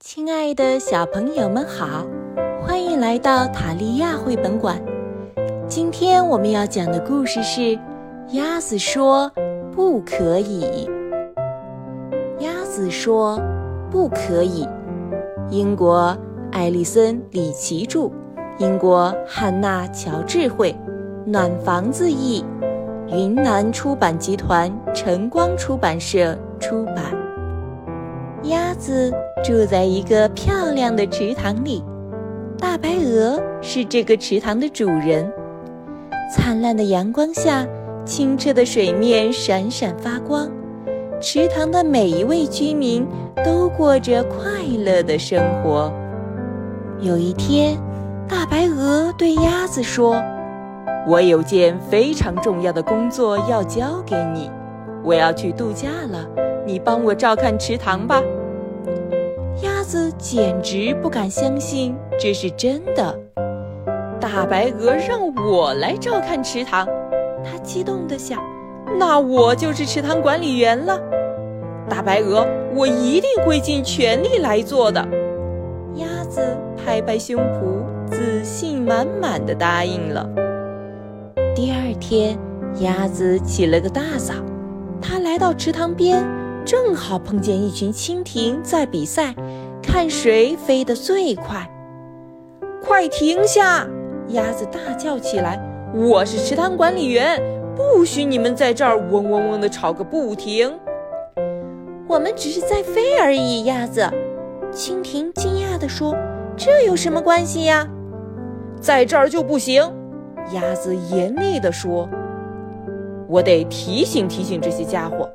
亲爱的小朋友们好，欢迎来到塔利亚绘本馆。今天我们要讲的故事是《鸭子说不可以》。鸭子说不可以。英国艾丽森·里奇著，英国汉娜·乔治绘，暖房子译，云南出版集团晨光出版社出版。鸭子住在一个漂亮的池塘里，大白鹅是这个池塘的主人。灿烂的阳光下，清澈的水面闪闪发光，池塘的每一位居民都过着快乐的生活。有一天，大白鹅对鸭子说：“我有件非常重要的工作要交给你，我要去度假了。”你帮我照看池塘吧。鸭子简直不敢相信这是真的。大白鹅让我来照看池塘，它激动地想：“那我就是池塘管理员了。”大白鹅，我一定会尽全力来做的。鸭子拍拍胸脯，自信满满的答应了。第二天，鸭子起了个大早，它来到池塘边。正好碰见一群蜻蜓在比赛，看谁飞得最快。快停下！鸭子大叫起来：“我是池塘管理员，不许你们在这儿嗡嗡嗡地吵个不停。”我们只是在飞而已，鸭子。蜻蜓惊讶地说：“这有什么关系呀？”在这儿就不行，鸭子严厉地说：“我得提醒提醒这些家伙。”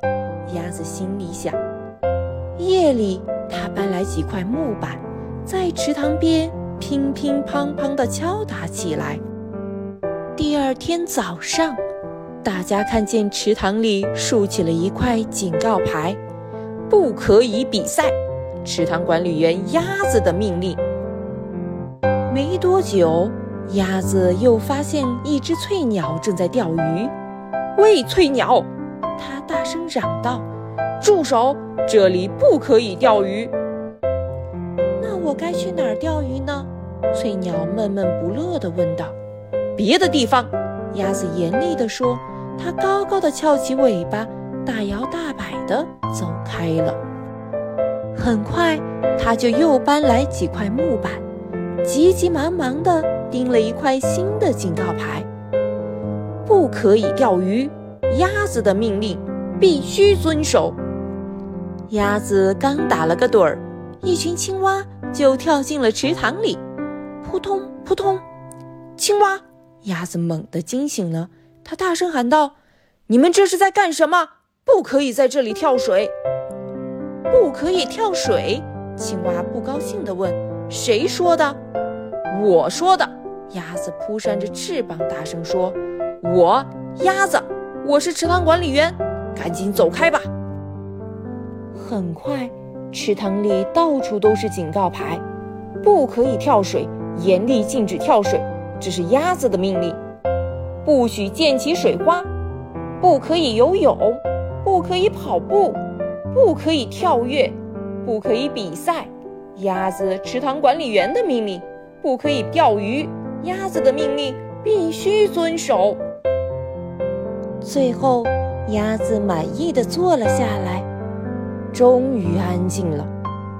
鸭子心里想：夜里，他搬来几块木板，在池塘边乒乒乓乓地敲打起来。第二天早上，大家看见池塘里竖起了一块警告牌：“不可以比赛。”池塘管理员鸭子的命令。没多久，鸭子又发现一只翠鸟正在钓鱼。喂，翠鸟！它大声嚷道：“住手！这里不可以钓鱼。”那我该去哪儿钓鱼呢？翠鸟闷闷不乐地问道。“别的地方。”鸭子严厉地说。它高高的翘起尾巴，大摇大摆地走开了。很快，它就又搬来几块木板，急急忙忙地钉了一块新的警告牌：“不可以钓鱼。”鸭子的命令必须遵守。鸭子刚打了个盹儿，一群青蛙就跳进了池塘里，扑通扑通。青蛙，鸭子猛地惊醒了，它大声喊道：“你们这是在干什么？不可以在这里跳水！不可以跳水！”青蛙不高兴地问：“谁说的？”“我说的。”鸭子扑扇着翅膀，大声说：“我，鸭子。”我是池塘管理员，赶紧走开吧！很快，池塘里到处都是警告牌：不可以跳水，严厉禁止跳水，这是鸭子的命令；不许溅起水花，不可以游泳，不可以跑步，不可以跳跃，不可以比赛。鸭子池塘管理员的命令：不可以钓鱼，鸭子的命令必须遵守。最后，鸭子满意的坐了下来，终于安静了。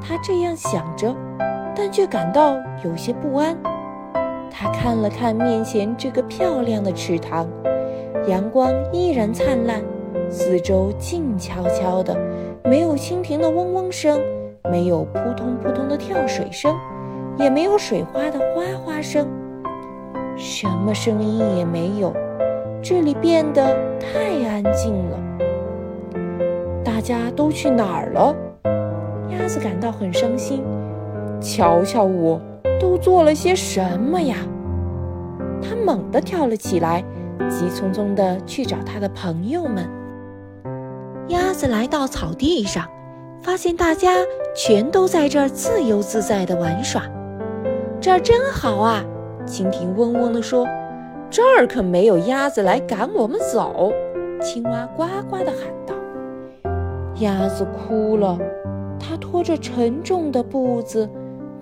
它这样想着，但却感到有些不安。它看了看面前这个漂亮的池塘，阳光依然灿烂，四周静悄悄的，没有蜻蜓的嗡嗡声，没有扑通扑通的跳水声，也没有水花的哗哗声，什么声音也没有。这里变得太安静了，大家都去哪儿了？鸭子感到很伤心。瞧瞧我，都做了些什么呀？它猛地跳了起来，急匆匆地去找它的朋友们。鸭子来到草地上，发现大家全都在这儿自由自在地玩耍。这儿真好啊！蜻蜓嗡嗡地说。这儿可没有鸭子来赶我们走，青蛙呱呱地喊道。鸭子哭了，它拖着沉重的步子，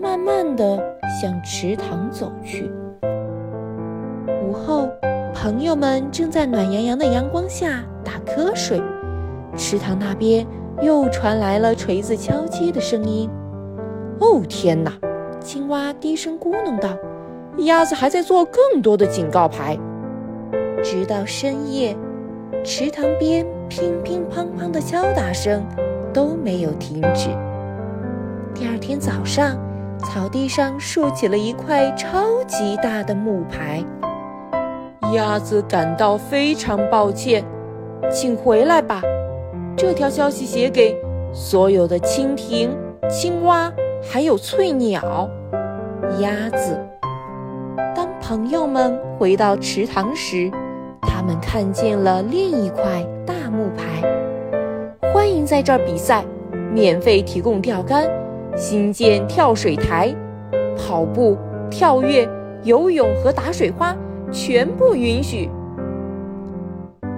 慢慢地向池塘走去。午后，朋友们正在暖洋洋的阳光下打瞌睡，池塘那边又传来了锤子敲击的声音。哦，天哪！青蛙低声咕哝道：“鸭子还在做更多的警告牌。”直到深夜，池塘边乒乒乓乓的敲打声都没有停止。第二天早上，草地上竖起了一块超级大的木牌。鸭子感到非常抱歉，请回来吧。这条消息写给所有的蜻蜓、青蛙，还有翠鸟。鸭子。朋友们回到池塘时，他们看见了另一块大木牌。欢迎在这儿比赛，免费提供钓竿，新建跳水台，跑步、跳跃、游泳和打水花全部允许。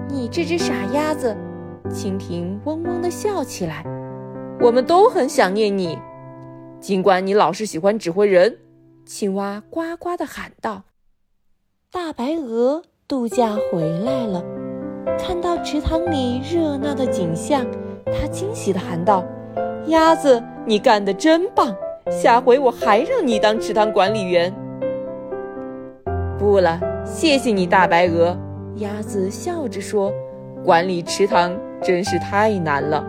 你这只傻鸭子，蜻蜓嗡嗡地笑起来。我们都很想念你，尽管你老是喜欢指挥人。青蛙呱呱地喊道：“大白鹅度假回来了，看到池塘里热闹的景象，它惊喜地喊道：‘鸭子，你干得真棒！下回我还让你当池塘管理员。’不了，谢谢你，大白鹅。”鸭子笑着说：“管理池塘真是太难了。”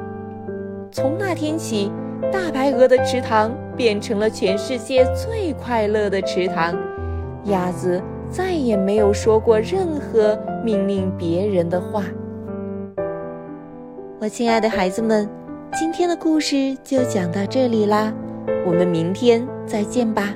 从那天起。大白鹅的池塘变成了全世界最快乐的池塘，鸭子再也没有说过任何命令别人的话。我亲爱的孩子们，今天的故事就讲到这里啦，我们明天再见吧。